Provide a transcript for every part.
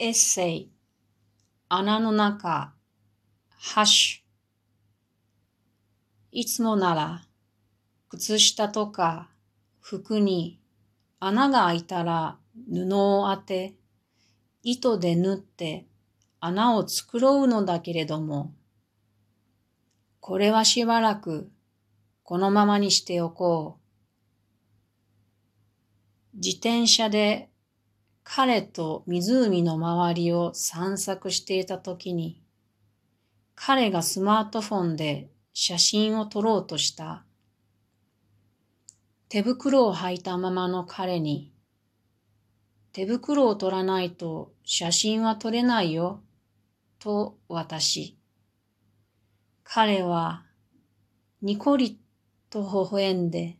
エッセイ、穴の中、ハッシュ。いつもなら、靴下とか服に穴が開いたら布を当て、糸で縫って穴を作ろうのだけれども、これはしばらくこのままにしておこう。自転車で彼と湖の周りを散策していたときに、彼がスマートフォンで写真を撮ろうとした。手袋を履いたままの彼に、手袋を取らないと写真は撮れないよ、と私。彼は、にこりと微笑んで、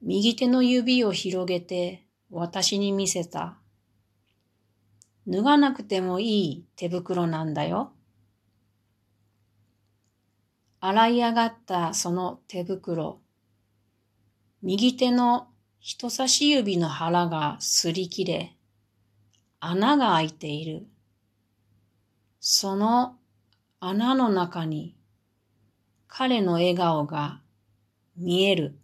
右手の指を広げて私に見せた。脱がなくてもいい手袋なんだよ。洗い上がったその手袋。右手の人差し指の腹が擦り切れ、穴が開いている。その穴の中に彼の笑顔が見える。